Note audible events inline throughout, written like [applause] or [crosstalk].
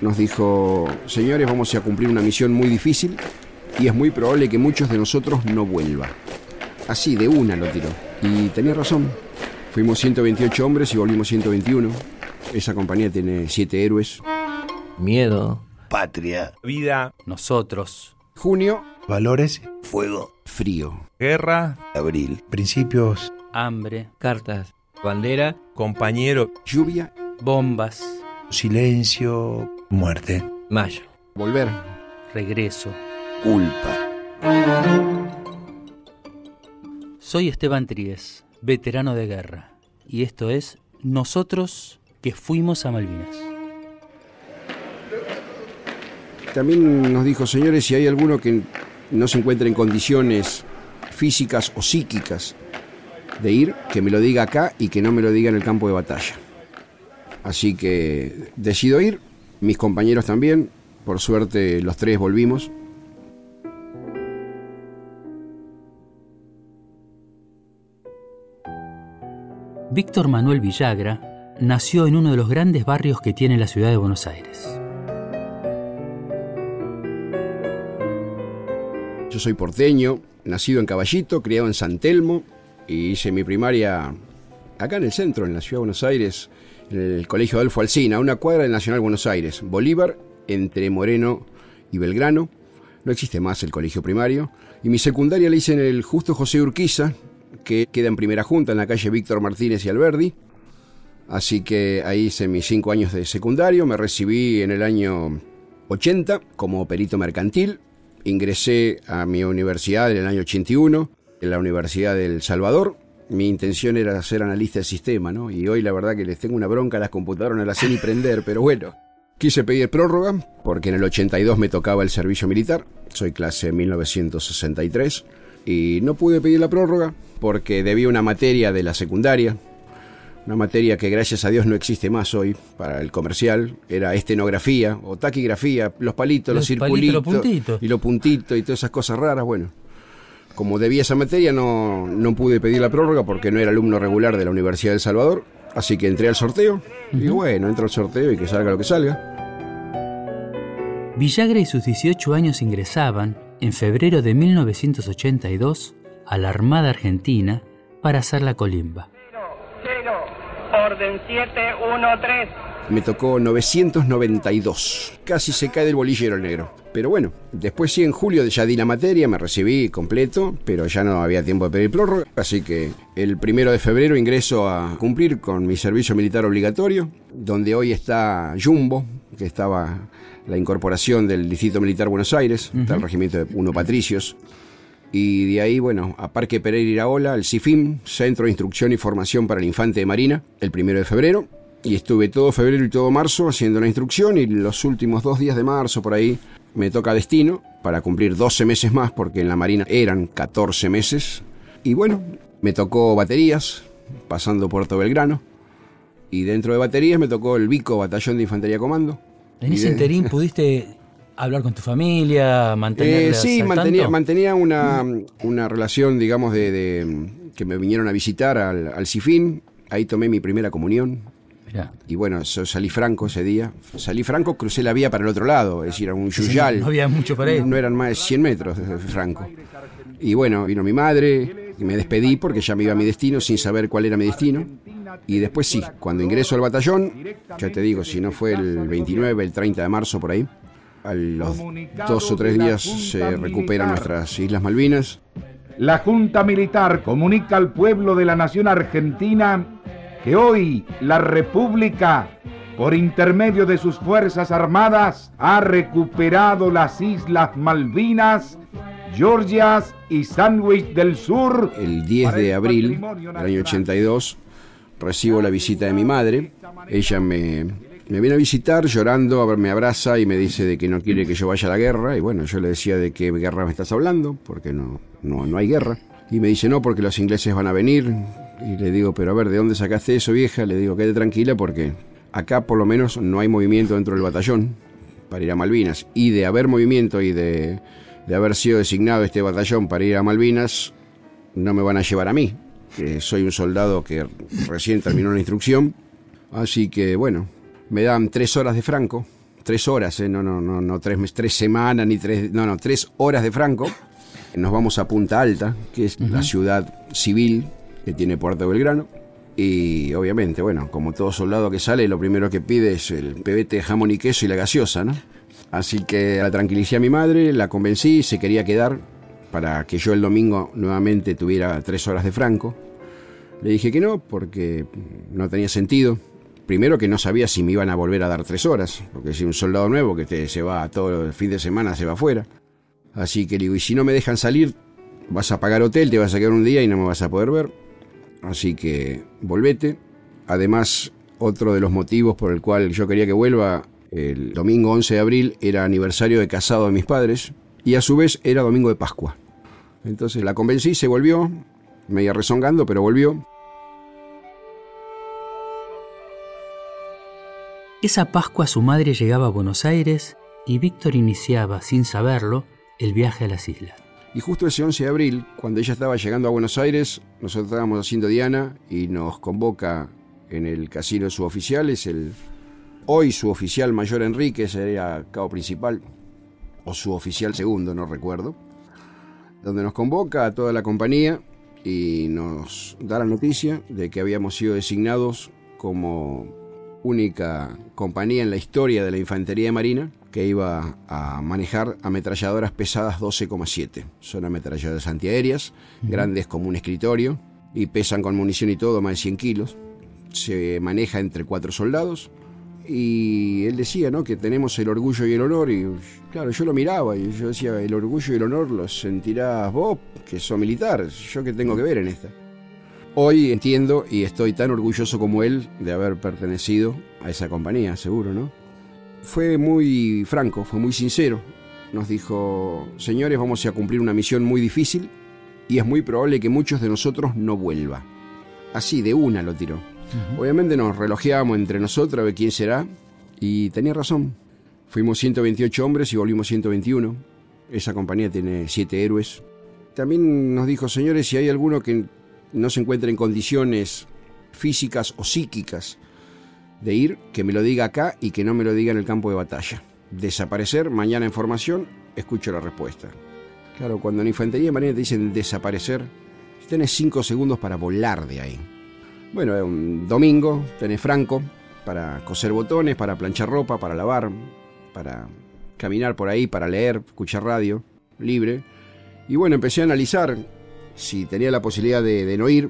nos dijo, señores, vamos a cumplir una misión muy difícil y es muy probable que muchos de nosotros no vuelvan. Así, de una lo tiró. Y tenía razón. Fuimos 128 hombres y volvimos 121. Esa compañía tiene siete héroes. Miedo. Patria. Vida. Nosotros. Junio. Valores. Fuego. Frío. Guerra. Abril. Principios. Hambre. Cartas. Bandera. Compañero. Lluvia. Bombas. Silencio. Muerte. Mayo. Volver. Regreso. Culpa. Soy Esteban Tríez, veterano de guerra, y esto es Nosotros que fuimos a Malvinas. También nos dijo, señores, si hay alguno que no se encuentra en condiciones físicas o psíquicas de ir, que me lo diga acá y que no me lo diga en el campo de batalla. Así que decido ir, mis compañeros también, por suerte los tres volvimos. Víctor Manuel Villagra nació en uno de los grandes barrios que tiene la ciudad de Buenos Aires. Yo soy porteño, nacido en Caballito, criado en San Telmo y hice mi primaria acá en el centro, en la ciudad de Buenos Aires, el Colegio Adolfo Alsina, una cuadra del Nacional Buenos Aires, Bolívar, entre Moreno y Belgrano. No existe más el colegio primario. Y mi secundaria la hice en el Justo José Urquiza, que queda en primera junta en la calle Víctor Martínez y Alberdi. Así que ahí hice mis cinco años de secundario, me recibí en el año 80 como perito mercantil, ingresé a mi universidad en el año 81, en la Universidad del Salvador. Mi intención era ser analista de sistema, ¿no? Y hoy la verdad que les tengo una bronca a las computadoras, no las sé ni prender, pero bueno. Quise pedir prórroga porque en el 82 me tocaba el servicio militar, soy clase 1963, y no pude pedir la prórroga porque debía una materia de la secundaria, una materia que gracias a Dios no existe más hoy para el comercial, era estenografía o taquigrafía, los palitos, los, Los palitos, circulitos los puntitos. y los puntitos y todas esas cosas raras, bueno. Como debía esa materia no, no pude pedir la prórroga porque no era alumno regular de la Universidad del Salvador, así que entré al sorteo y bueno, entro al sorteo y que salga lo que salga. Villagra y sus 18 años ingresaban, en febrero de 1982, a la Armada Argentina para hacer la colimba. Cero, orden 713. Me tocó 992. Casi se cae del bolillero el negro. Pero bueno, después sí, en julio ya di la materia, me recibí completo, pero ya no había tiempo de pedir prórroga. Así que el primero de febrero ingreso a cumplir con mi servicio militar obligatorio, donde hoy está Jumbo, que estaba la incorporación del Distrito Militar Buenos Aires, está el regimiento de Uno Patricios. Y de ahí, bueno, a Parque Pereira Iraola, el CIFIM, Centro de Instrucción y Formación para el Infante de Marina, el primero de febrero. Y estuve todo febrero y todo marzo haciendo la instrucción y los últimos dos días de marzo por ahí me toca destino para cumplir 12 meses más porque en la Marina eran 14 meses. Y bueno, me tocó baterías, pasando Puerto Belgrano. Y dentro de baterías me tocó el Vico Batallón de Infantería Comando. En ese de- interín pudiste hablar con tu familia, Eh, mantenerla sí, mantenía, mantenía una, una relación, digamos, de, de- que me vinieron a visitar al, al Cifín. Ahí tomé mi primera comunión. Mirá, Y bueno, salí franco ese día. Salí franco, crucé la vía para el otro lado, es decir, era un yuyal. no había mucho para ir. No eran más de 100 metros de franco. Y bueno, vino mi madre y me despedí porque ya me iba a mi destino sin saber cuál era mi destino. Y después sí, cuando ingreso al batallón, ya te digo, si no fue el 29, el 30 de marzo por ahí, a los dos o tres días se recuperan nuestras Islas Malvinas. La Junta Militar comunica al pueblo de la nación argentina que hoy la República, por intermedio de sus Fuerzas Armadas, ha recuperado las Islas Malvinas, Georgias y Sandwich del Sur. El 10 de abril del año 82 recibo la visita de mi madre. Ella me, me viene a visitar llorando, me abraza y me dice de que no quiere que yo vaya a la guerra. Y bueno, yo le decía de qué guerra me estás hablando, porque no, no, no hay guerra. Y me dice, no, porque los ingleses van a venir. Y le digo, pero a ver, ¿de dónde sacaste eso, vieja? Le digo, quédate tranquila porque acá por lo menos no hay movimiento dentro del batallón para ir a Malvinas. Y de haber movimiento y de, de haber sido designado este batallón para ir a Malvinas, no me van a llevar a mí, que soy un soldado que recién terminó la instrucción. Así que bueno, me dan tres horas de franco, tres horas, ¿eh? no, no, no, no tres, tres semanas ni tres, no, no, tres horas de franco. Nos vamos a Punta Alta, que es la ciudad civil que tiene Puerto Belgrano. Y obviamente, bueno, como todo soldado que sale, lo primero que pide es el pebete de jamón y queso y la gaseosa, ¿no? Así que la tranquilicé a mi madre, la convencí, se quería quedar para que yo el domingo nuevamente tuviera tres horas de franco. Le dije que no, porque no tenía sentido. Primero que no sabía si me iban a volver a dar tres horas, porque si un soldado nuevo que te, se va todo el fin de semana se va afuera. Así que le digo, y si no me dejan salir, vas a pagar hotel, te vas a quedar un día y no me vas a poder ver. Así que volvete. Además, otro de los motivos por el cual yo quería que vuelva, el domingo 11 de abril era aniversario de casado de mis padres y a su vez era domingo de Pascua. Entonces la convencí, se volvió, media rezongando, pero volvió. Esa Pascua su madre llegaba a Buenos Aires y Víctor iniciaba, sin saberlo, el viaje a las islas. Y justo ese 11 de abril, cuando ella estaba llegando a Buenos Aires, nosotros estábamos haciendo Diana y nos convoca en el casino de suboficiales, el hoy suboficial mayor Enrique, sería cabo principal, o suboficial segundo, no recuerdo, donde nos convoca a toda la compañía y nos da la noticia de que habíamos sido designados como única compañía en la historia de la Infantería Marina que iba a manejar ametralladoras pesadas 12,7. Son ametralladoras antiaéreas, grandes como un escritorio, y pesan con munición y todo más de 100 kilos. Se maneja entre cuatro soldados. Y él decía, ¿no? Que tenemos el orgullo y el honor. Y claro, yo lo miraba y yo decía, el orgullo y el honor los sentirás vos, que sos militar. Yo qué tengo que ver en esta. Hoy entiendo y estoy tan orgulloso como él de haber pertenecido a esa compañía, seguro, ¿no? Fue muy franco, fue muy sincero. Nos dijo, señores, vamos a cumplir una misión muy difícil y es muy probable que muchos de nosotros no vuelva. Así, de una lo tiró. Obviamente nos relojeamos entre nosotros a ver quién será y tenía razón. Fuimos 128 hombres y volvimos 121. Esa compañía tiene siete héroes. También nos dijo, señores, si hay alguno que no se encuentra en condiciones físicas o psíquicas de ir, que me lo diga acá y que no me lo diga en el campo de batalla. Desaparecer, mañana en formación, escucho la respuesta. Claro, cuando en infantería de marina te dicen desaparecer, tenés cinco segundos para volar de ahí. Bueno, es un domingo, tenés franco para coser botones, para planchar ropa, para lavar, para caminar por ahí, para leer, escuchar radio, libre. Y bueno, empecé a analizar si tenía la posibilidad de no ir.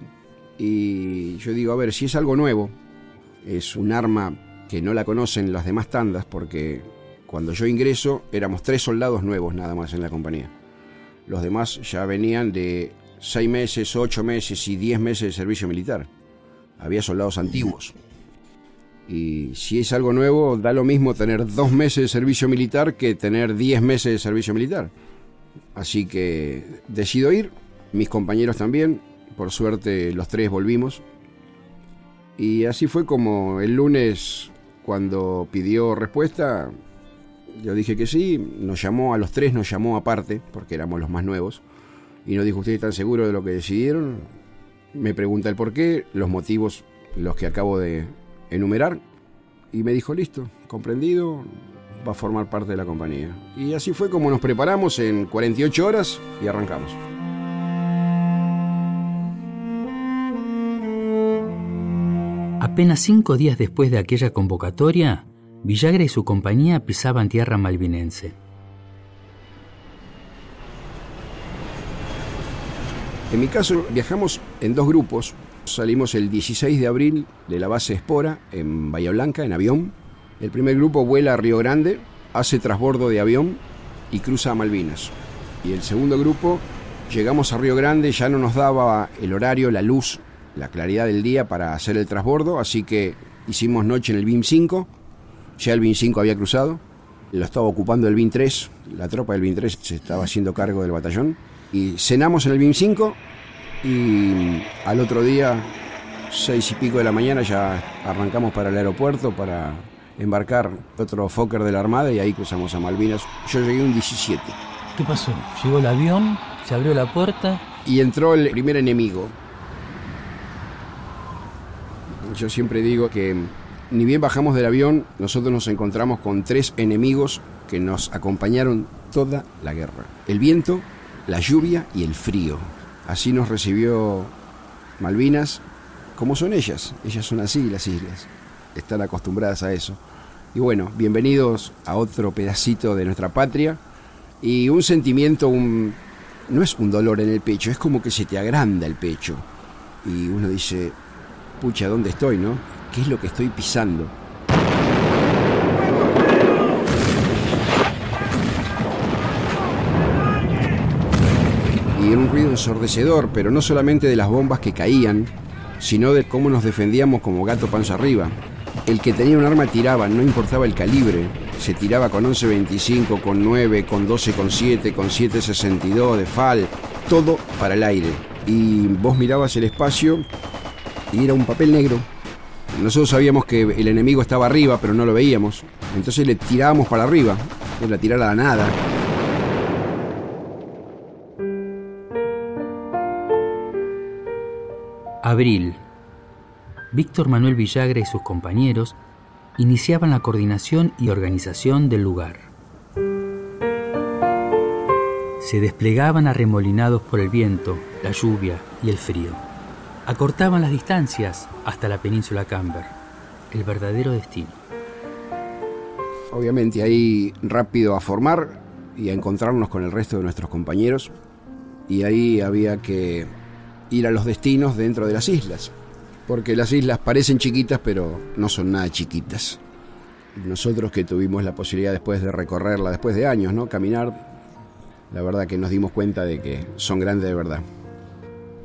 Y yo digo, a ver, si es algo nuevo, es un arma que no la conocen las demás tandas, porque cuando yo ingreso éramos tres soldados nuevos nada más en la compañía. Los demás ya venían de seis meses, ocho meses y diez meses de servicio militar. Había soldados antiguos. Y si es algo nuevo, da lo mismo tener dos meses de servicio militar que tener diez meses de servicio militar. Así que decido ir, mis compañeros también, por suerte los tres volvimos. Y así fue como el lunes, cuando pidió respuesta, yo dije que sí, nos llamó a los tres, nos llamó aparte, porque éramos los más nuevos, y nos dijo, ¿ustedes están seguros de lo que decidieron? Me pregunta el por qué, los motivos, los que acabo de enumerar, y me dijo, listo, comprendido, va a formar parte de la compañía. Y así fue como nos preparamos en 48 horas y arrancamos. Apenas cinco días después de aquella convocatoria, Villagra y su compañía pisaban tierra malvinense. En mi caso, viajamos en dos grupos. Salimos el 16 de abril de la base Espora, en Bahía Blanca, en avión. El primer grupo vuela a Río Grande, hace trasbordo de avión y cruza a Malvinas. Y el segundo grupo, llegamos a Río Grande, ya no nos daba el horario, la luz, la claridad del día para hacer el trasbordo, así que hicimos noche en el BIM 5. Ya el BIM 5 había cruzado, lo estaba ocupando el BIM 3, la tropa del BIM 3 se estaba haciendo cargo del batallón. Y cenamos en el BIM 5 y al otro día, seis y pico de la mañana, ya arrancamos para el aeropuerto para embarcar otro Fokker de la Armada y ahí cruzamos a Malvinas. Yo llegué un 17 ¿Qué pasó? Llegó el avión, se abrió la puerta. y entró el primer enemigo. Yo siempre digo que Ni bien bajamos del avión, nosotros nos encontramos con tres enemigos que nos acompañaron toda la guerra. El viento, la lluvia y el frío. Así nos recibió Malvinas, como son ellas. Ellas son así las islas. Están acostumbradas a eso. Y bueno, bienvenidos a otro pedacito de nuestra patria. Y un sentimiento, un, no es un dolor en el pecho, es como que se te agranda el pecho. Y uno dice, pucha, ¿dónde estoy, no? ¿Qué es lo que estoy pisando? Y era un ruido ensordecedor, pero no solamente de las bombas que caían, sino de cómo nos defendíamos como gato panza arriba. El que tenía un arma tiraba, no importaba el calibre. Se tiraba con 11.25, con 9, con 12.7, con 7.62 de FAL, todo para el aire. Y vos mirabas el espacio y era un papel negro. Nosotros sabíamos que el enemigo estaba arriba, pero no lo veíamos. Entonces le tirábamos para arriba. Era tirar a la nada. Abril. Víctor Manuel Villagra y sus compañeros iniciaban la coordinación y organización del lugar. Se desplegaban arremolinados por el viento, la lluvia y el frío. Acortaban las distancias hasta la península Camber, el verdadero destino. Obviamente ahí rápido a formar y a encontrarnos con el resto de nuestros compañeros. Y ahí había que ir a los destinos dentro de las islas. Porque las islas parecen chiquitas, pero no son nada chiquitas. Nosotros que tuvimos la posibilidad después de recorrerla, después de años, ¿no? Caminar, la verdad que nos dimos cuenta de que son grandes de verdad.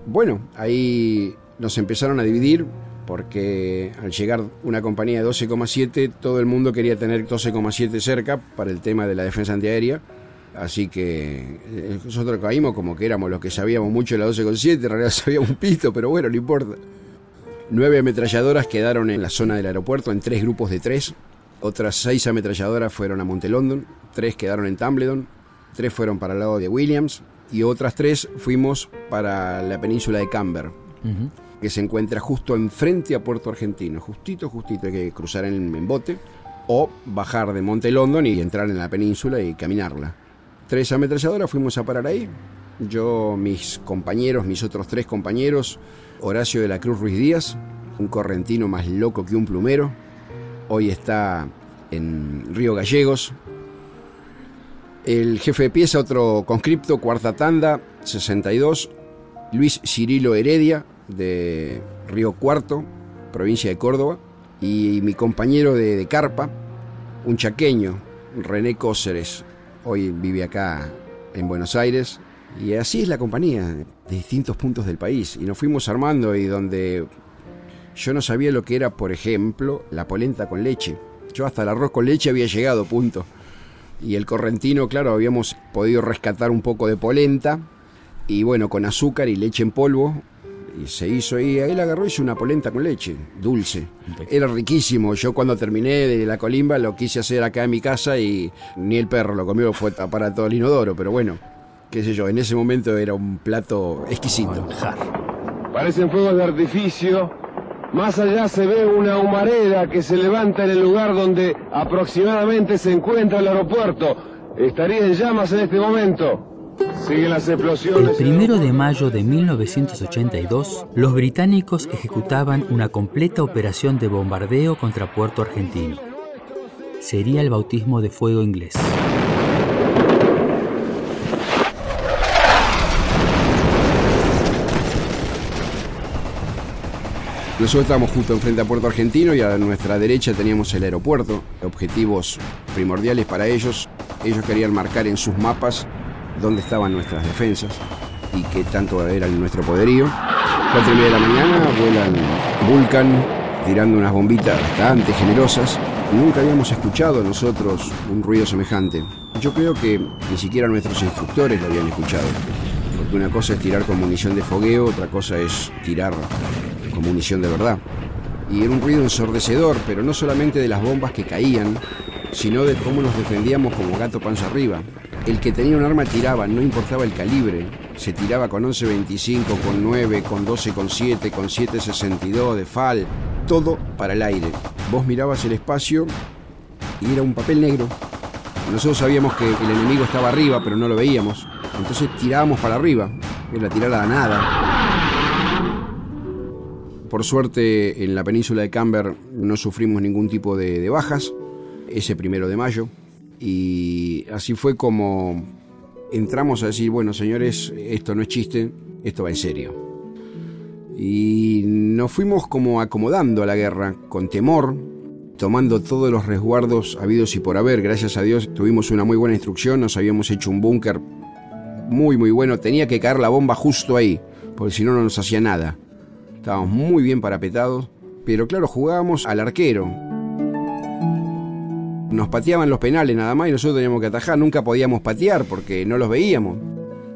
Bueno, ahí nos empezaron a dividir porque al llegar una compañía de 12,7, todo el mundo quería tener 12,7 cerca para el tema de la defensa antiaérea. Así que eh, nosotros caímos como que éramos los que sabíamos mucho de la 12,7, en realidad [laughs] sabíamos un pito, pero bueno, no importa. Nueve ametralladoras quedaron en la zona del aeropuerto en tres grupos de tres. Otras seis ametralladoras fueron a Monte London, tres quedaron en Tumbledon, tres fueron para el lado de Williams y otras tres fuimos para la península de Camber, que se encuentra justo enfrente a Puerto Argentino, justito, justito, hay que cruzar en, en bote o bajar de Monte London y entrar en la península y caminarla. Tres ametralladoras fuimos a parar ahí. Yo, mis compañeros, mis otros tres compañeros, Horacio de la Cruz Ruiz Díaz, un correntino más loco que un plumero. Hoy está en Río Gallegos. El jefe de pieza, otro conscripto, cuarta tanda, 62. Luis Cirilo Heredia, de Río Cuarto, provincia de Córdoba. Y mi compañero de, carpa, un chaqueño, René Cóceres. Hoy vive acá en Buenos Aires, y así es la compañía, de distintos puntos del país. Y nos fuimos armando y donde yo no sabía lo que era, por ejemplo, la polenta con leche. Yo hasta el arroz con leche había llegado, punto. Y el correntino, claro, habíamos podido rescatar un poco de polenta. Y bueno, con azúcar y leche en polvo. Y se hizo y ahí la agarró y hizo una polenta con leche, dulce. Era riquísimo. Yo cuando terminé de la colimba lo quise hacer acá en mi casa y ni el perro lo comió, fue para todo el inodoro. Pero bueno, qué sé yo, en ese momento era un plato exquisito. Parecen fuegos de artificio. Más allá se ve una humareda que se levanta en el lugar donde aproximadamente se encuentra el aeropuerto. Estaría en llamas en este momento. Siguen las El explosiones. primero de mayo de 1982, los británicos ejecutaban una completa operación de bombardeo contra Puerto Argentino. Sería el bautismo de fuego inglés. Nosotros estábamos justo enfrente a Puerto Argentino y a nuestra derecha teníamos el aeropuerto. Objetivos primordiales para ellos. Ellos querían marcar en sus mapas dónde estaban nuestras defensas y qué tanto era nuestro poderío. Cuatro y media de la mañana vuelan Vulcan tirando unas bombitas bastante generosas. Nunca habíamos escuchado nosotros un ruido semejante. Yo creo que ni siquiera nuestros instructores lo habían escuchado. Porque una cosa es tirar con munición de fogueo, otra cosa es tirar con munición de verdad. Y era un ruido ensordecedor, pero no solamente de las bombas que caían, sino de cómo nos defendíamos como gato panza arriba. El que tenía un arma tiraba, no importaba el calibre. Se tiraba con 11.25, con 9, con 12,7, con 7,62 de FAL. Todo para el aire. vos mirabas el espacio y era un papel negro. Nosotros sabíamos que el enemigo estaba arriba, pero no lo veíamos. Entonces tirábamos para arriba. Era tirar a nada. Por suerte, en la península de Camber no sufrimos ningún tipo de, de bajas ese primero de mayo. Y así fue como entramos a decir, bueno, señores, esto no es chiste, esto va en serio. Y nos fuimos como acomodando a la guerra, con temor, tomando todos los resguardos habidos y por haber. Gracias a Dios tuvimos una muy buena instrucción, nos habíamos hecho un búnker muy, muy bueno. Tenía que caer la bomba justo ahí, porque si no, no nos hacía nada. Estábamos muy bien parapetados, pero claro, jugábamos al arquero. Nos pateaban los penales nada más y nosotros teníamos que atajar. Nunca podíamos patear porque no los veíamos.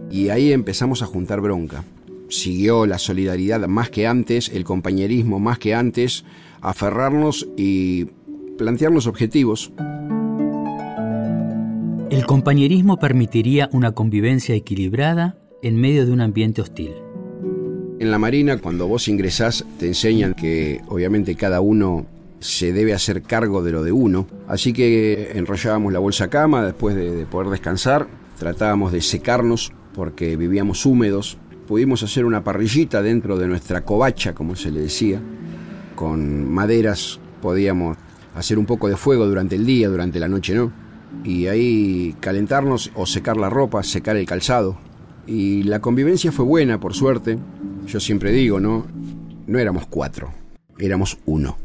Y ahí empezamos a juntar bronca. Siguió la solidaridad más que antes, el compañerismo más que antes, aferrarnos y plantearnos objetivos. El compañerismo permitiría una convivencia equilibrada en medio de un ambiente hostil. En la Marina, cuando vos ingresás, te enseñan que obviamente cada uno se debe hacer cargo de lo de uno. Así que enrollábamos la bolsa cama después de, de, poder descansar, tratábamos de secarnos porque vivíamos húmedos. Pudimos hacer una parrillita dentro de nuestra covacha, como se le decía. Con maderas podíamos hacer un poco de fuego durante el día, durante la noche no. Y ahí calentarnos o secar la ropa, secar el calzado. Y la convivencia fue buena, por suerte. Yo siempre digo, ¿no? No éramos cuatro, éramos uno.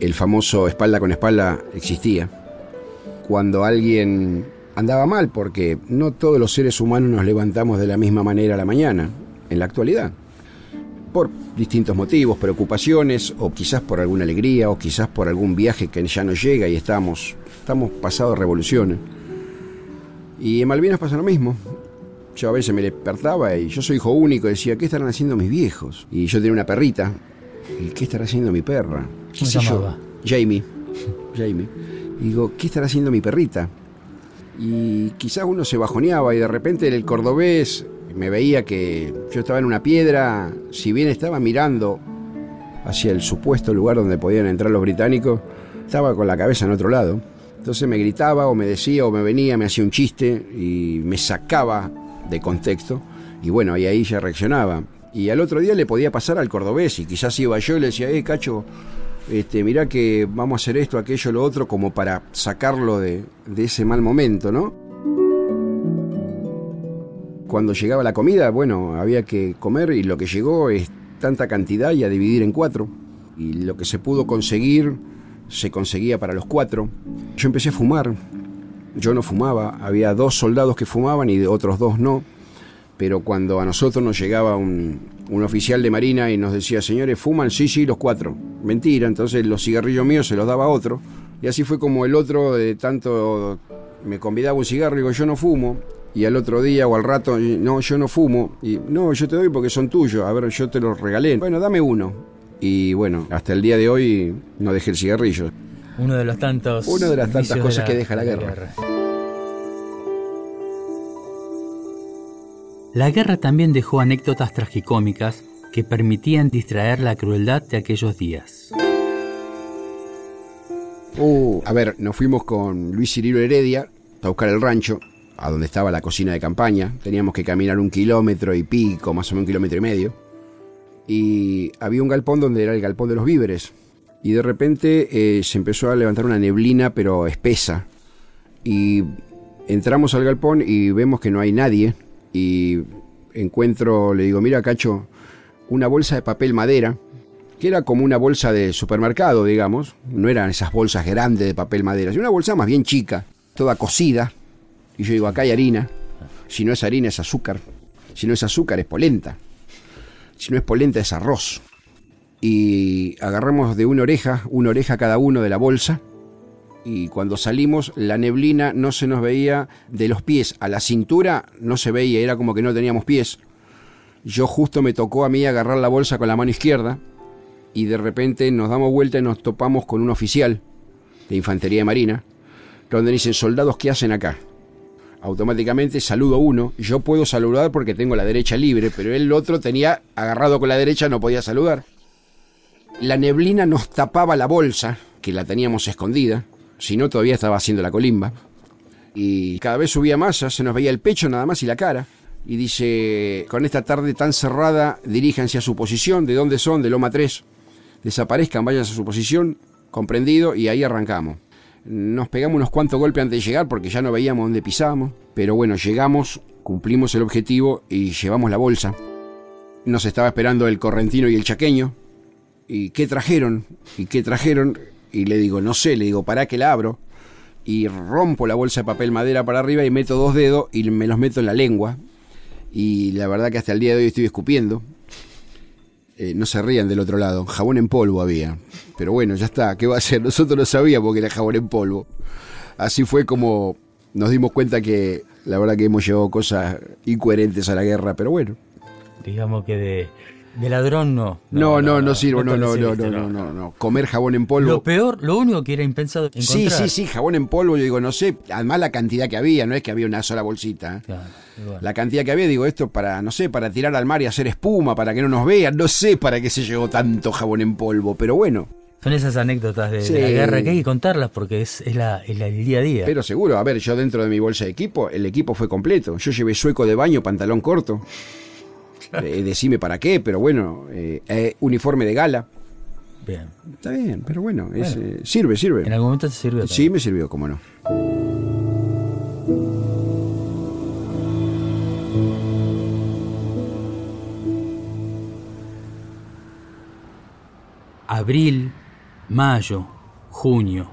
el famoso espalda con espalda existía. Cuando alguien andaba mal, porque no todos los seres humanos nos levantamos de la misma manera a la mañana, en la actualidad. Por distintos motivos, preocupaciones, o quizás por alguna alegría, o quizás por algún viaje que ya no llega y estamos, estamos pasados revoluciones. Y en Malvinas pasa lo mismo. Yo a veces me despertaba y yo soy hijo único y decía, ¿qué estarán haciendo mis viejos? Y yo tenía una perrita. ¿Y qué estará haciendo mi perra? ¿Cómo se llamaba? Jamie. Jamie. Y digo, ¿qué estará haciendo mi perrita? Y quizás uno se bajoneaba y de repente el cordobés me veía que yo estaba en una piedra, si bien estaba mirando hacia el supuesto lugar donde podían entrar los británicos, estaba con la cabeza en otro lado. Entonces me gritaba o me decía o me venía, me hacía un chiste y me sacaba de contexto. Y bueno, y ahí ya reaccionaba. Y al otro día le podía pasar al cordobés y quizás iba yo y le decía, eh, cacho, este, mirá que vamos a hacer esto, aquello, lo otro, como para sacarlo de, de ese mal momento, ¿no? Cuando llegaba la comida, bueno, había que comer y lo que llegó es tanta cantidad y a dividir en cuatro. Y lo que se pudo conseguir, se conseguía para los cuatro. Yo empecé a fumar. Yo no fumaba, había dos soldados que fumaban y otros dos no pero cuando a nosotros nos llegaba un, un, oficial de marina y nos decía, señores, ¿fuman? Sí, sí, los cuatro. Mentira, entonces los cigarrillos míos se los daba a otro. Y así fue como el otro, de tanto me convidaba un cigarro y digo, yo no fumo. Y al otro día o al rato, no, yo no fumo. Y no, yo te doy porque son tuyos. A ver, yo te los regalé. Bueno, dame uno. Y bueno, hasta el día de hoy no dejé el cigarrillo. Uno de los tantos. Una de las tantas cosas la, que deja la guerra. la guerra. La guerra también dejó anécdotas tragicómicas que permitían distraer la crueldad de aquellos días. Uh, a ver, nos fuimos con Luis Cirilo Heredia a buscar el rancho, a donde estaba la cocina de campaña. Teníamos que caminar un kilómetro y pico, más o menos un kilómetro y medio. Y había un galpón donde era el galpón de los víveres. Y de repente eh, se empezó a levantar una neblina, pero espesa. Y entramos al galpón y vemos que no hay nadie. Y encuentro, le digo, mira Cacho, una bolsa de papel madera, que era como una bolsa de supermercado, digamos, no eran esas bolsas grandes de papel madera, sino una bolsa más bien chica, toda cocida, y yo digo, acá hay harina, si no es harina es azúcar, si no es azúcar es polenta, si no es polenta es arroz. Y agarramos de una oreja, una oreja cada uno de la bolsa, y cuando salimos la neblina no se nos veía de los pies a la cintura, no se veía, era como que no teníamos pies. Yo justo me tocó a mí agarrar la bolsa con la mano izquierda y de repente nos damos vuelta y nos topamos con un oficial de Infantería de Marina, donde dicen, soldados, ¿qué hacen acá? Automáticamente saludo uno. Yo puedo saludar porque tengo la derecha libre, pero el otro tenía agarrado con la derecha, no podía saludar. La neblina nos tapaba la bolsa, que la teníamos escondida, si no todavía estaba haciendo la colimba. Y cada vez subía más, se nos veía el pecho nada más y la cara. Y dice, con esta tarde tan cerrada, diríjanse a su posición, ¿de dónde son? De Loma 3. Desaparezcan, vayan a su posición, comprendido, y ahí arrancamos. Nos pegamos unos cuantos golpes antes de llegar porque ya no veíamos dónde pisábamos, pero bueno, llegamos, cumplimos el objetivo y llevamos la bolsa. Nos estaba esperando el correntino y el chaqueño. ¿Y qué trajeron? ¿Y qué trajeron? Y le digo, no sé, le digo, para que la abro. Y rompo la bolsa de papel madera para arriba y meto dos dedos y me los meto en la lengua. Y la verdad que hasta el día de hoy estoy escupiendo. Eh, no se rían del otro lado. Jabón en polvo había. Pero bueno, ya está. ¿Qué va a ser? Nosotros no sabíamos que era jabón en polvo. Así fue como nos dimos cuenta que la verdad que hemos llevado cosas incoherentes a la guerra. Pero bueno. Digamos que de, de ladrón no. No, no, no, sirvo. No, no, no, recibiste, no, no, no, no. Comer jabón en polvo. Lo peor, lo único que era impensado encontrar. Sí, sí, sí, jabón en polvo, yo digo, no sé, además la cantidad que había, no es que había una sola bolsita. ¿eh? Claro. La cantidad que había, digo, esto para, no sé, para tirar al mar y hacer espuma, para que no nos vean, no sé para qué se llevó tanto jabón en polvo, pero bueno, Son esas anécdotas de, de Sí. la guerra que hay que contarlas porque es, es, la, es la- el día a día. pero seguro, a ver, yo dentro de mi bolsa de equipo, el equipo fue completo, yo llevé sueco de baño, pantalón corto, [laughs] Eh, decime para qué, pero bueno, eh, eh, uniforme de gala, Bien. está bien, pero bueno, es, Bueno. sirve, sirve. En algún momento te sirvió. Sí, me sirvió, cómo no. Abril, mayo, junio.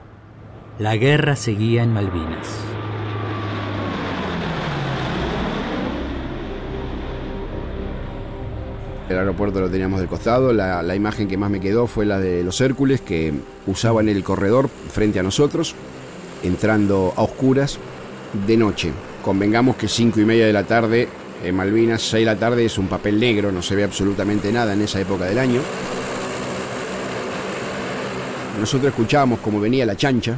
La guerra seguía en Malvinas. El aeropuerto lo teníamos del costado. La, imagen que más me quedó fue la de los Hércules que usaban el corredor frente a nosotros, entrando a oscuras de noche. Convengamos que cinco y media de la tarde en Malvinas, 6 de la tarde es un papel negro, no se ve absolutamente nada en esa época del año. Nosotros escuchábamos cómo venía la chancha.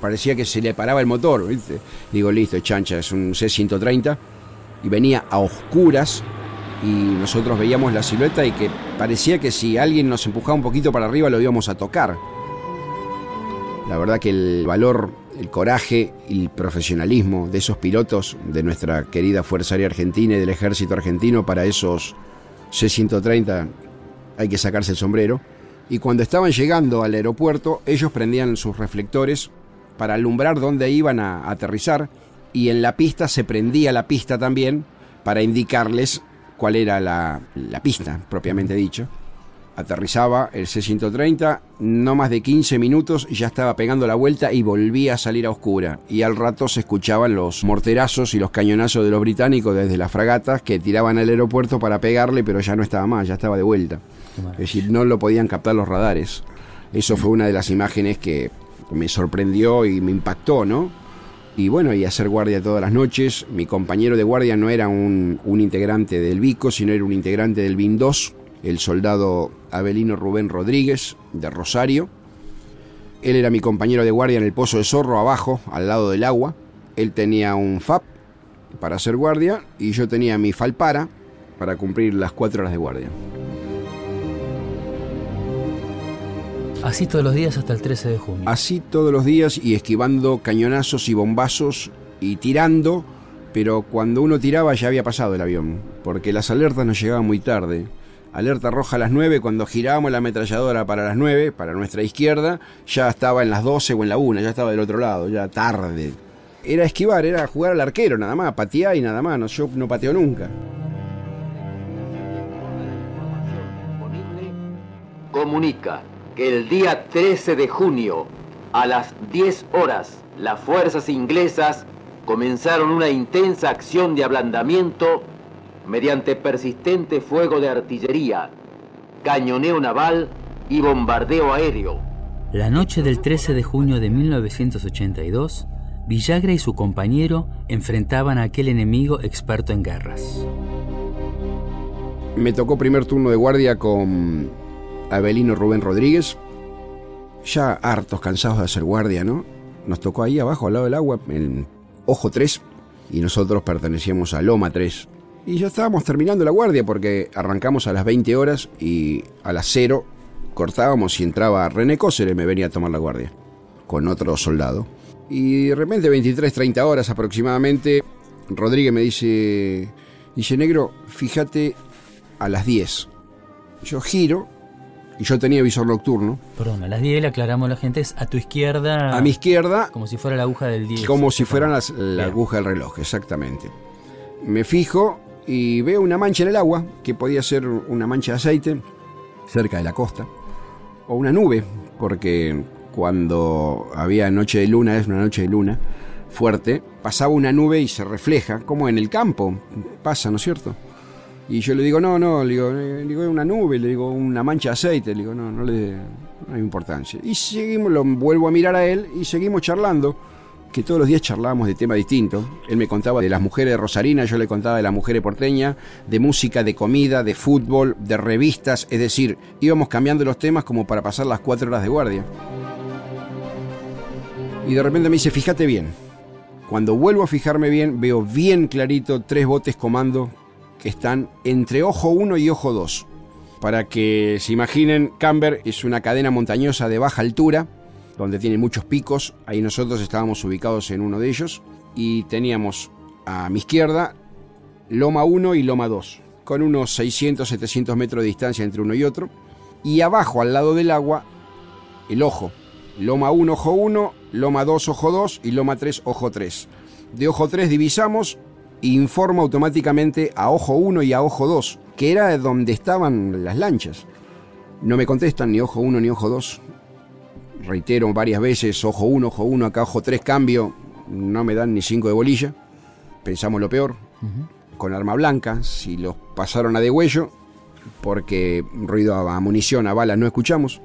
Parecía que se le paraba el motor, ¿viste? Digo, listo, chancha, es un C-130. Y venía a oscuras y nosotros veíamos la silueta y que parecía que si alguien nos empujaba un poquito para arriba lo íbamos a tocar. La verdad que el valor, el coraje y el profesionalismo de esos pilotos de nuestra querida Fuerza Aérea Argentina y del Ejército Argentino para esos C-130 hay que sacarse el sombrero. Y cuando estaban llegando al aeropuerto, ellos prendían sus reflectores para alumbrar dónde iban a aterrizar y en la pista se prendía la pista también para indicarles cuál era la, la pista, propiamente dicho. Aterrizaba el C-130, no más de 15 minutos ya estaba pegando la vuelta y volvía a salir a oscura. Y al rato se escuchaban los morterazos y los cañonazos de los británicos desde las fragatas que tiraban al aeropuerto para pegarle, pero ya no estaba más, ya estaba de vuelta. Es decir, no lo podían captar los radares. Eso fue una de las imágenes que me sorprendió y me impactó, ¿no? Y bueno, y hacer guardia todas las noches. Mi compañero de guardia no era un, un integrante del Vico, sino era un integrante del BIN 2, el soldado Abelino Rubén Rodríguez, de Rosario. Él era mi compañero de guardia en el Pozo de Zorro, abajo, al lado del agua. Él tenía un FAP para hacer guardia y yo tenía mi Falpara para cumplir las cuatro horas de guardia. Así todos los días hasta el 13 de junio. Así todos los días y esquivando cañonazos y bombazos y tirando, pero cuando uno tiraba ya había pasado el avión, porque las alertas nos llegaban muy tarde. Alerta roja a las 9, cuando girábamos la ametralladora para las 9, para nuestra izquierda, ya estaba en las 12 o en la 1, ya estaba del otro lado, ya tarde. Era esquivar, era jugar al arquero nada más, patear y nada más, no, yo no pateo nunca. comunica el día 13 de junio, a las 10 horas, las fuerzas inglesas comenzaron una intensa acción de ablandamiento mediante persistente fuego de artillería, cañoneo naval y bombardeo aéreo. La noche del 13 de junio de 1982, Villagra y su compañero enfrentaban a aquel enemigo experto en guerras. Me tocó primer turno de guardia con Abelino Rubén Rodríguez. ya hartos, cansados de hacer guardia, ¿no? Nos tocó ahí abajo, al lado del agua, en Ojo 3, y nosotros pertenecíamos a Loma 3. Y ya estábamos terminando la guardia porque arrancamos a las 20 horas y a las 0 cortábamos y entraba René Coser me venía a tomar la guardia con otro soldado. Y de repente, 23, 30 horas aproximadamente, Rodríguez me dice, dice, negro, fíjate a las 10. Yo giro y yo tenía visor nocturno. Perdón, a las 10 le aclaramos a la gente, es a tu izquierda. A mi izquierda, Como si fuera la aguja del 10. como si fueran las- la Bien. aguja del reloj, exactamente. Me fijo y veo una mancha en el agua, que podía ser una mancha de aceite, cerca de la costa, o una nube, porque cuando había noche de luna, es una noche de luna fuerte, pasaba una nube y se refleja, como en el campo pasa, ¿no es cierto? Y yo le digo, no, no, le digo, eh, le digo, una nube, le digo, una mancha de aceite, le digo, no, no le no hay importancia. Y seguimos, lo vuelvo a mirar a él y seguimos charlando, que todos los días charlábamos de temas distintos. Él me contaba de las mujeres de Rosarina, yo le contaba de las mujeres porteñas, de música, de comida, de fútbol, de revistas, es decir, íbamos cambiando los temas como para pasar las cuatro horas de guardia. Y de repente me dice, fíjate bien. Cuando vuelvo a fijarme bien, veo bien clarito tres botes comando que están entre ojo 1 y ojo 2. Para que se imaginen, Camber es una cadena montañosa de baja altura, donde tiene muchos picos. Ahí nosotros estábamos ubicados en uno de ellos. Y teníamos a mi izquierda Loma 1 y Loma 2, con unos 600, 700 metros de distancia entre uno y otro. Y abajo, al lado del agua, el ojo. Loma 1, ojo 1, Loma 2, ojo 2 y Loma 3, ojo 3. De ojo 3 divisamos informa automáticamente a ojo 1 y a ojo 2, que era donde estaban las lanchas. No me contestan ni ojo 1 ni ojo 2. Reitero varias veces, ojo 1, ojo 1, acá ojo 3, cambio. No me dan ni 5 de bolilla. Pensamos lo peor. Con arma blanca, si los pasaron a degüello, porque ruido a a munición, a balas no escuchamos.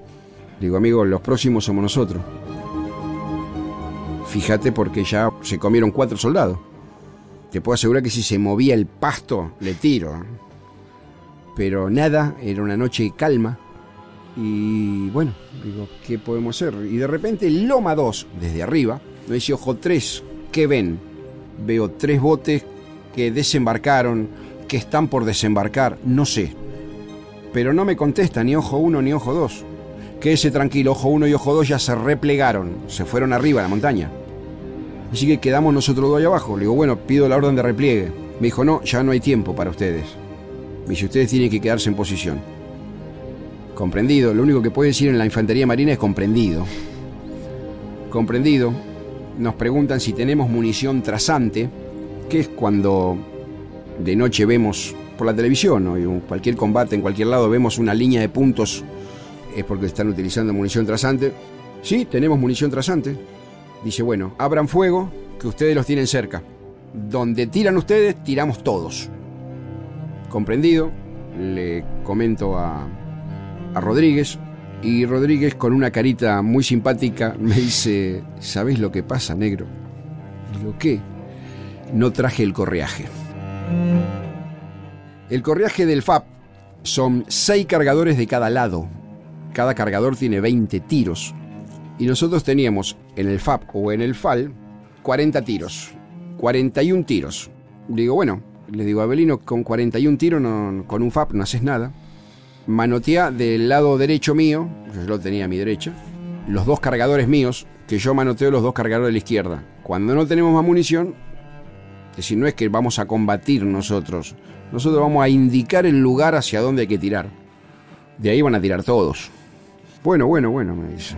Digo, amigo, los próximos somos nosotros. Fíjate porque ya se comieron cuatro soldados. Te puedo asegurar que si se movía el pasto, le tiro. Pero nada, era una noche calma. Y bueno, digo, ¿qué podemos hacer? Y de repente Loma 2, desde arriba, me dice, ojo 3, ¿qué ven? Veo tres botes que desembarcaron, que están por desembarcar, no sé. Pero no me contesta ni ojo 1 ni ojo 2. Quédese tranquilo, ojo 1 y ojo 2 ya se replegaron, se fueron arriba a la montaña. Así que quedamos nosotros dos ahí abajo. Le digo, bueno, pido la orden de repliegue. Me dijo, no, ya no hay tiempo para ustedes. Me dice, ustedes tienen que quedarse en posición. Comprendido, lo único que puede decir en la infantería marina es comprendido. Comprendido. Nos preguntan si tenemos munición trazante, que es cuando de noche vemos por la televisión, ¿no? En cualquier combate en cualquier lado vemos una línea de puntos, es porque están utilizando munición trazante. Sí, tenemos munición trazante. Dice, bueno, abran fuego, que ustedes los tienen cerca. Donde tiran ustedes, tiramos todos. Comprendido, le comento a, a Rodríguez y Rodríguez con una carita muy simpática [laughs] me dice, ¿sabes lo que pasa, negro? Digo, ¿qué? No traje el correaje. El correaje del FAP son seis cargadores de cada lado. Cada cargador tiene 20 tiros. Y nosotros teníamos en el FAP o en el FAL 40 tiros. 41 tiros. Digo, bueno, le digo a Belino, con 41 tiros no- con un FAP no haces nada. Manotea del lado derecho mío, yo lo tenía a mi derecha, los dos cargadores míos, que yo manoteo los dos cargadores de la izquierda. Cuando no tenemos más munición, es decir, no es que vamos a combatir nosotros, nosotros vamos a indicar el lugar hacia donde hay que tirar. De ahí van a tirar todos. Bueno, bueno, bueno, me dice.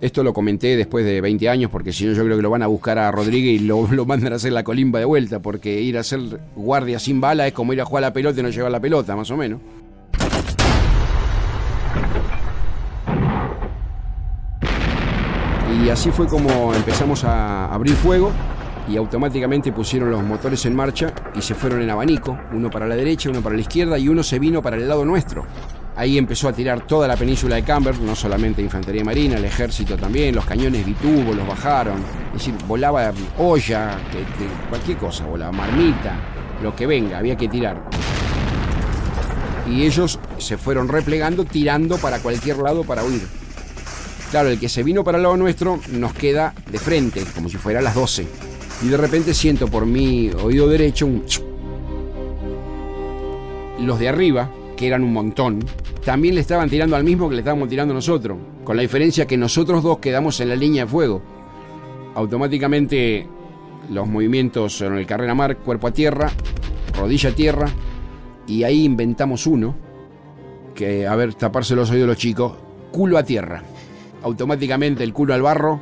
Esto lo comenté después de 20 años, porque si no, yo creo que lo van a buscar a Rodríguez y lo, [laughs] lo mandan a hacer la colimba de vuelta, porque ir a hacer guardia sin bala es como ir a jugar a la pelota y no llevar la pelota, más o menos. Y así fue como empezamos a abrir fuego y automáticamente pusieron los motores en marcha y se fueron en abanico, uno para la derecha, uno para la izquierda y uno se vino para el lado nuestro. Ahí empezó a tirar toda la península de Camber, no solamente infantería marina, el ejército también, los cañones bitubo los bajaron, es decir, volaba olla, cualquier cosa, volaba marmita, lo que venga, había que tirar. Y ellos se fueron replegando, tirando para cualquier lado para huir. Claro, el que se vino para el lado nuestro nos queda de frente, como si fuera a las 12. Y de repente siento por mi oído derecho un... Los de arriba, que eran un montón, también le estaban tirando al mismo que le estábamos tirando nosotros, con la diferencia que nosotros dos quedamos en la línea de fuego. Automáticamente los movimientos son el carrera mar, cuerpo a tierra, rodilla a tierra, y ahí inventamos uno, que a ver, taparse los oídos los chicos, culo a tierra automáticamente el culo al barro,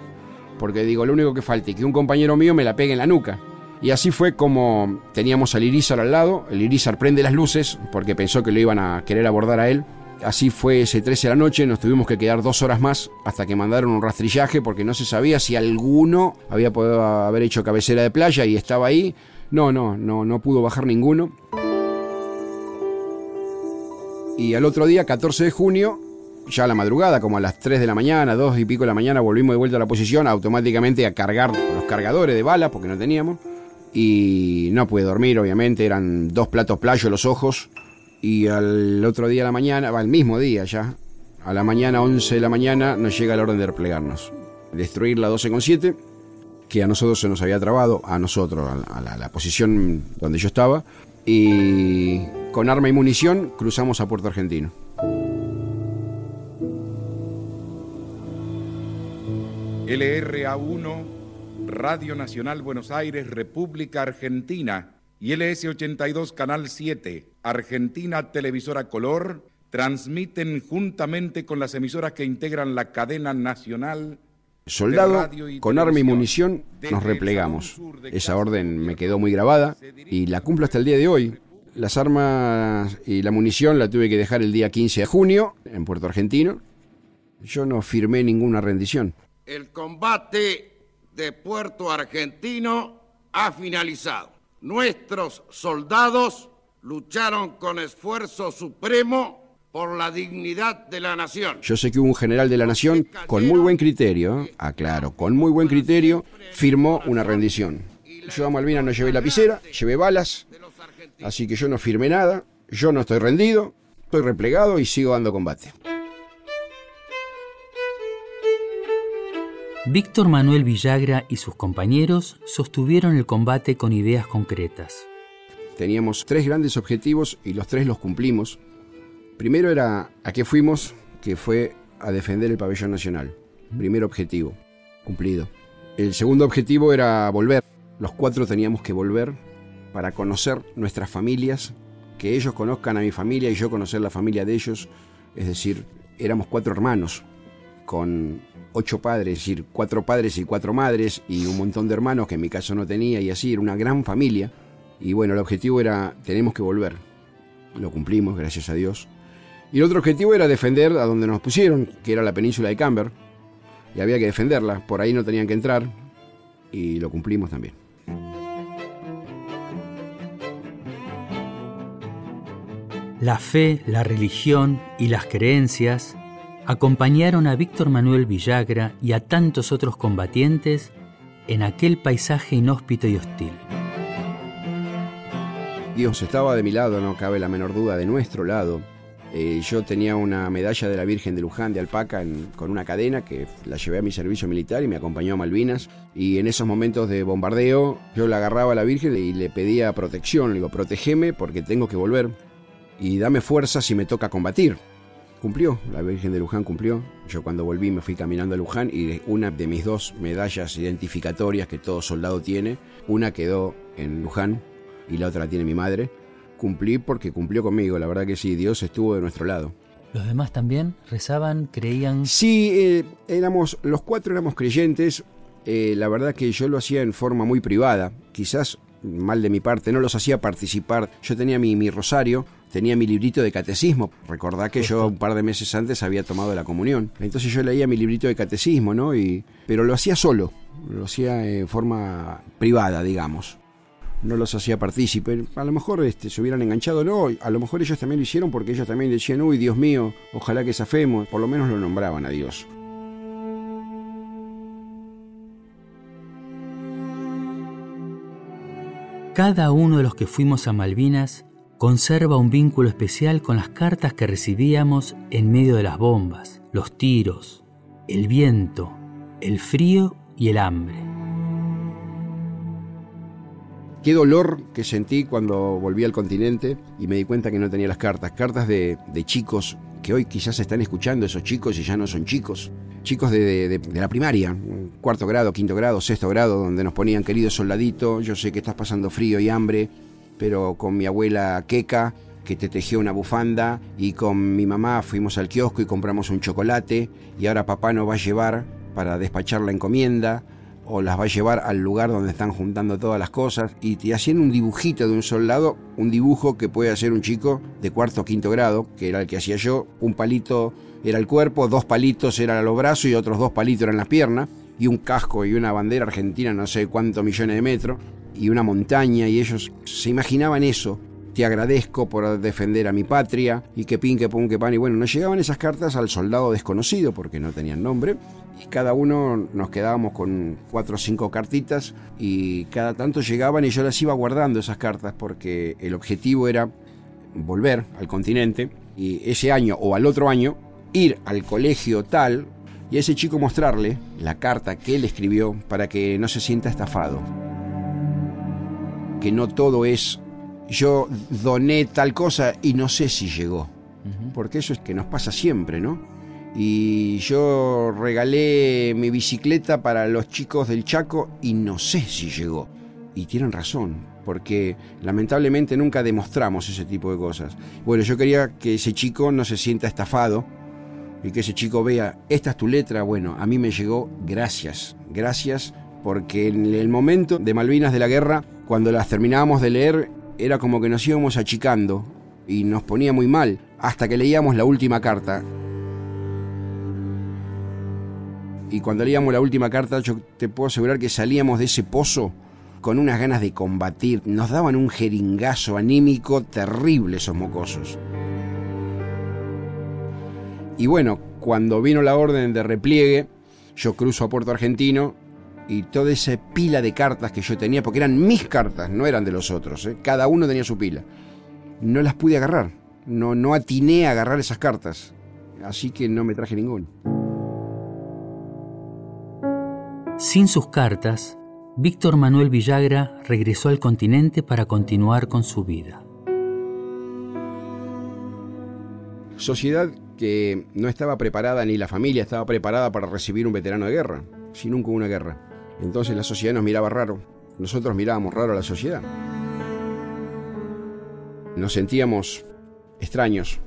porque digo, lo único que falta es que un compañero mío me la pegue en la nuca. Y así fue como teníamos al Irizar al lado, el Irizar prende las luces, porque pensó que lo iban a querer abordar a él. Así fue ese 13 de la noche, nos tuvimos que quedar dos horas más hasta que mandaron un rastrillaje porque no se sabía si alguno había podido haber hecho cabecera de playa y estaba ahí. No, no, no, no pudo bajar ninguno. Y al otro día, 14 de junio, ya a la madrugada, como a las 3 de la mañana, 2 y pico de la mañana, volvimos de vuelta a la posición, automáticamente a cargar los cargadores de balas, porque no teníamos. Y no pude dormir, obviamente, eran dos platos playos los ojos. Y al otro día a la mañana, va, el mismo día ya, a la mañana, 11 de la mañana, nos llega la orden de replegarnos. Destruir la 12,7, que a nosotros se nos había trabado, a nosotros, a la, a la posición donde yo estaba. Y con arma y munición cruzamos a Puerto Argentino. LRA1, Radio Nacional Buenos Aires, República Argentina, y LS82, Canal 7, Argentina Televisora Color, transmiten juntamente con las emisoras que integran la cadena nacional. Soldado, con arma y munición, nos replegamos. Esa orden me quedó muy grabada y la cumplo hasta el día de hoy. Las armas y la munición la tuve que dejar el día 15 de junio en Puerto Argentino. Yo no firmé ninguna rendición. El combate de Puerto Argentino ha finalizado. Nuestros soldados lucharon con esfuerzo supremo por la dignidad de la nación. Yo sé que hubo un general de la nación con muy buen criterio, aclaro, con muy buen criterio, firmó una rendición. Yo a Malvinas no llevé lapicera, llevé balas, así que yo no firmé nada, yo no estoy rendido, estoy replegado y sigo dando combate. Víctor Manuel Villagra y sus compañeros sostuvieron el combate con ideas concretas. Teníamos tres grandes objetivos y los tres los cumplimos. Primero era a qué fuimos, que fue a defender el pabellón nacional. Primer objetivo, cumplido. El segundo objetivo era volver. Los cuatro teníamos que volver para conocer nuestras familias, que ellos conozcan a mi familia y yo conocer la familia de ellos. Es decir, éramos cuatro hermanos, con ocho padres, es decir, cuatro padres y cuatro madres y un montón de hermanos que en mi caso no tenía y así, era una gran familia. Y bueno, el objetivo era, tenemos que volver. Lo cumplimos, gracias a Dios. Y el otro objetivo era defender a donde nos pusieron, que era la península de Camber. Y había que defenderla, por ahí no tenían que entrar. Y lo cumplimos también. La fe, la religión y las creencias acompañaron a Víctor Manuel Villagra y a tantos otros combatientes en aquel paisaje inhóspito y hostil. Dios estaba de mi lado, no cabe la menor duda, de nuestro lado. Eh, yo tenía una medalla de la Virgen de Luján de alpaca con una cadena que la llevé a mi servicio militar y me acompañó a Malvinas. Y en esos momentos de bombardeo yo la agarraba a la Virgen y le pedía protección. Le digo, protegeme porque tengo que volver y dame fuerza si me toca combatir. Cumplió, la Virgen de Luján cumplió. Yo cuando volví me fui caminando a Luján y una de mis dos medallas identificatorias que todo soldado tiene, una quedó en Luján y la otra la tiene mi madre. Cumplí porque cumplió conmigo, la verdad que sí, Dios estuvo de nuestro lado. ¿Los demás también rezaban, creían? Sí, eh, éramos, los cuatro éramos creyentes. eh, la verdad que yo lo hacía en forma muy privada. Quizás mal de mi parte, no los hacía participar. Yo tenía mi, mi rosario, tenía mi librito de catecismo. Recordá que yo un par de meses antes había tomado la comunión. Entonces yo leía mi librito de catecismo, ¿no? Y, pero lo hacía solo, lo hacía en forma privada, digamos. No los hacía partícipe. A lo mejor este, se hubieran enganchado, no. A lo mejor ellos también lo hicieron porque ellos también decían, uy, Dios mío, ojalá que zafemos. Por lo menos lo nombraban a Dios. Cada uno de los que fuimos a Malvinas conserva un vínculo especial con las cartas que recibíamos en medio de las bombas, los tiros, el viento, el frío y el hambre. Qué dolor que sentí cuando volví al continente y me di cuenta que no tenía las cartas. Cartas de, de chicos que hoy quizás están escuchando, esos chicos y ya no son chicos. Chicos de, de- de la primaria, cuarto grado, quinto grado, sexto grado, donde nos ponían querido soldadito, yo sé que estás pasando frío y hambre, pero con mi abuela Queca, que te tejió una bufanda, y con mi mamá fuimos al kiosco y compramos un chocolate, y ahora papá nos va a llevar para despachar la encomienda, o las va a llevar al lugar donde están juntando todas las cosas, y te hacían un dibujito de un soldado, un dibujo que puede hacer un chico de cuarto o quinto grado, que era el que hacía yo, un palito era el cuerpo, dos palitos eran los brazos y otros dos palitos eran las piernas, y un casco y una bandera argentina, no sé cuántos millones de metros, y una montaña, y ellos se imaginaban eso. Te agradezco por defender a mi patria, y que pin, que pum, que pan. Y bueno, nos llegaban esas cartas al soldado desconocido, porque no tenían nombre, y cada uno nos quedábamos con cuatro o cinco cartitas, y cada tanto llegaban y yo las iba guardando esas cartas, porque el objetivo era volver al continente, y ese año o al otro año ir al colegio tal y a ese chico mostrarle la carta que él escribió para que no se sienta estafado. Que no todo es yo doné tal cosa y no sé si llegó. Porque eso es que nos pasa siempre, ¿no? Y yo regalé mi bicicleta para los chicos del Chaco y no sé si llegó. Y tienen razón, porque lamentablemente nunca demostramos ese tipo de cosas. Bueno, yo quería que ese chico no se sienta estafado y que ese chico vea, esta es tu letra, bueno, a mí me llegó, gracias, gracias, porque en el momento de Malvinas de la guerra, cuando las terminábamos de leer, era como que nos íbamos achicando y nos ponía muy mal, hasta que leíamos la última carta. Y cuando leíamos la última carta, yo te puedo asegurar que salíamos de ese pozo con unas ganas de combatir. Nos daban un jeringazo anímico terrible esos mocosos. Y bueno, cuando vino la orden de repliegue, yo cruzo a Puerto Argentino y toda esa pila de cartas que yo tenía, porque eran mis cartas, no eran de los otros, ¿eh? cada uno tenía su pila, no las pude agarrar, no, no atiné a agarrar esas cartas, así que no me traje ninguna. Sin sus cartas, Víctor Manuel Villagra regresó al continente para continuar con su vida. Sociedad que no estaba preparada, ni la familia estaba preparada para recibir un veterano de guerra, si nunca hubo una guerra. Entonces la sociedad nos miraba raro, nosotros mirábamos raro a la sociedad. Nos sentíamos extraños.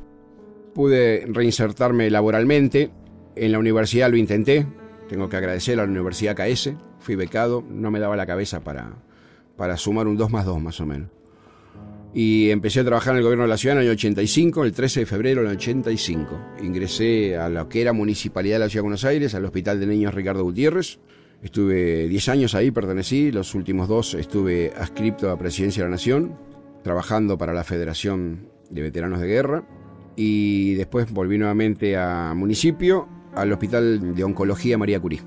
Pude reinsertarme laboralmente, en la universidad lo intenté, tengo que agradecer a la Universidad KS, fui becado, no me daba la cabeza para, para sumar un 2 más 2 más o menos. Y empecé a trabajar en el gobierno de la ciudad en el año 85, el 13 de febrero del 85. Ingresé a lo que era Municipalidad de la Ciudad de Buenos Aires, al Hospital de Niños Ricardo Gutiérrez. Estuve 10 años ahí, pertenecí, los últimos dos estuve adscripto a Presidencia de la Nación, trabajando para la Federación de Veteranos de Guerra. Y después volví nuevamente a municipio, al Hospital de Oncología María Curí.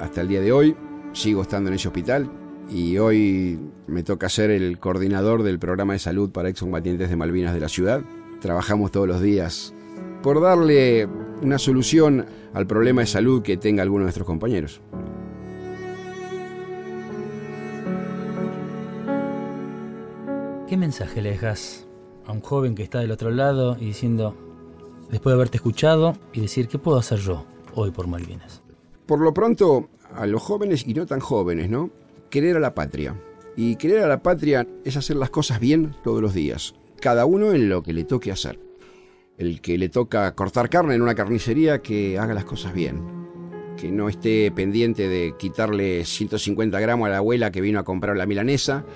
Hasta el día de hoy sigo estando en ese hospital, y hoy me toca ser el coordinador del programa de salud para excombatientes de Malvinas de la ciudad. Trabajamos todos los días por darle una solución al problema de salud que tenga alguno de nuestros compañeros. ¿Qué mensaje le dejas a un joven que está del otro lado y diciendo, después de haberte escuchado, y decir, ¿qué puedo hacer yo hoy por Malvinas? Por lo pronto, a los jóvenes y no tan jóvenes, ¿no? Querer a la patria. Y querer a la patria es hacer las cosas bien todos los días, cada uno en lo que le toque hacer. El que le toca cortar carne en una carnicería, que haga las cosas bien. Que no esté pendiente de quitarle 150 gramos a la abuela que vino a comprar la milanesa.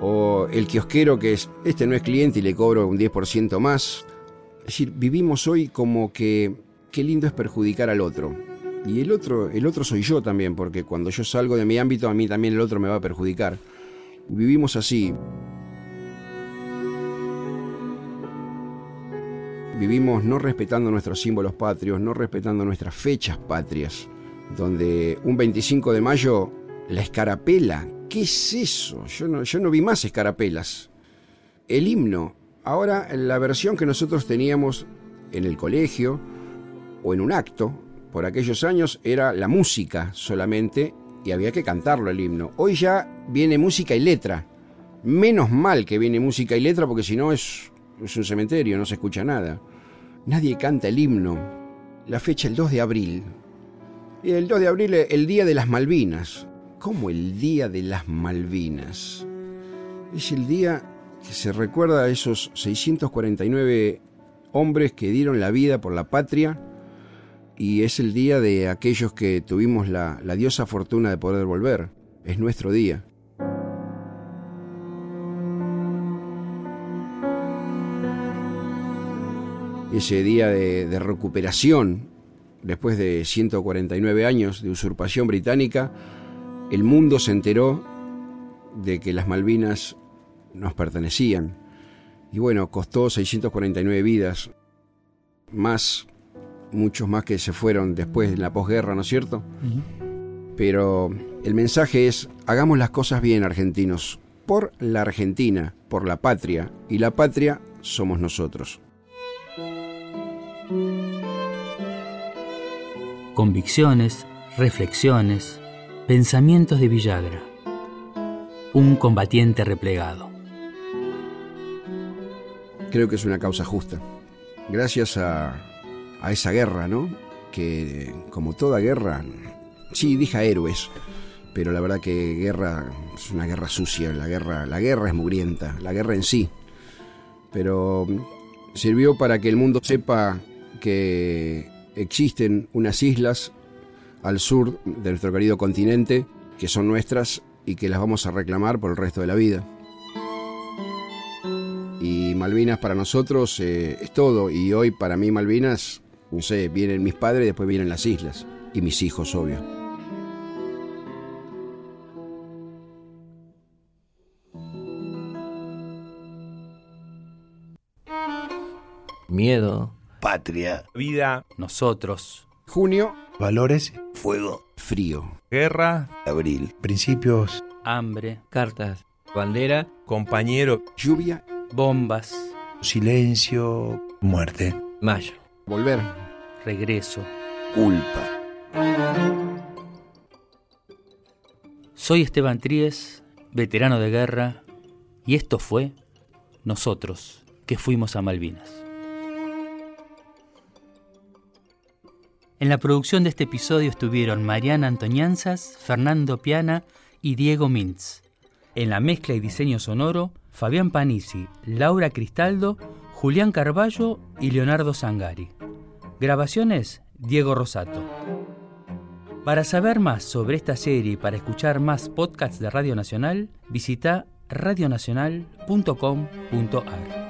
O el kiosquero que es, este no es cliente y le cobro un 10% más. Es decir, vivimos hoy como que qué lindo es perjudicar al otro. Y el otro, el otro soy yo también, porque cuando yo salgo de mi ámbito, a mí también el otro me va a perjudicar. Vivimos así. Vivimos no respetando nuestros símbolos patrios, no respetando nuestras fechas patrias, donde un 25 de mayo, la escarapela, ¿qué es eso? Yo no, yo no vi más escarapelas. El himno, ahora la versión que nosotros teníamos en el colegio o en un acto, por aquellos años era la música solamente y había que cantarlo el himno. Hoy ya viene música y letra. Menos mal que viene música y letra porque si no es, es un cementerio, no se escucha nada. Nadie canta el himno. La fecha el 2 de abril. El 2 de abril el día de las Malvinas. ¿Cómo el día de las Malvinas? Es el día que se recuerda a esos 649 hombres que dieron la vida por la patria y es el día de aquellos que tuvimos la, la diosa fortuna de poder volver. Es nuestro día. Ese día de, de recuperación, después de 149 años de usurpación británica, el mundo se enteró de que las Malvinas nos pertenecían. Y bueno, costó 649 vidas, más, muchos más que se fueron después en la posguerra, ¿no es cierto? Pero el mensaje es, hagamos las cosas bien, argentinos, por la Argentina, por la patria, y la patria somos nosotros. Convicciones, reflexiones, pensamientos de Villagra. Un combatiente replegado. Creo que es una causa justa. Gracias a, a esa guerra, ¿no? Que como toda guerra, sí, dije héroes, pero la verdad que guerra es una guerra sucia, la guerra, la guerra es mugrienta, la guerra en sí. Pero sirvió para que el mundo sepa que existen unas islas al sur de nuestro querido continente que son nuestras y que las vamos a reclamar por el resto de la vida. Y Malvinas para nosotros eh, es todo. Y hoy para mí Malvinas, no sé, vienen mis padres y después vienen las islas. Y mis hijos, obvio. Miedo. Patria. Vida. Nosotros. Junio. Valores. Fuego. Frío. Guerra. Abril. Principios. Hambre. Cartas. Bandera. Compañero. Lluvia. Bombas. Silencio. Muerte. Mayo. Volver. Regreso. Culpa. Soy Esteban Tríez, veterano de guerra, y esto fue Nosotros, que fuimos a Malvinas. En la producción de este episodio estuvieron Mariana Antoñanzas, Fernando Piana y Diego Mintz. En la mezcla y diseño sonoro, Fabián Panisi, Laura Cristaldo, Julián Carballo y Leonardo Sangari. Grabaciones, Diego Rosato. Para saber más sobre esta serie y para escuchar más podcasts de Radio Nacional, visita radionacional.com.ar.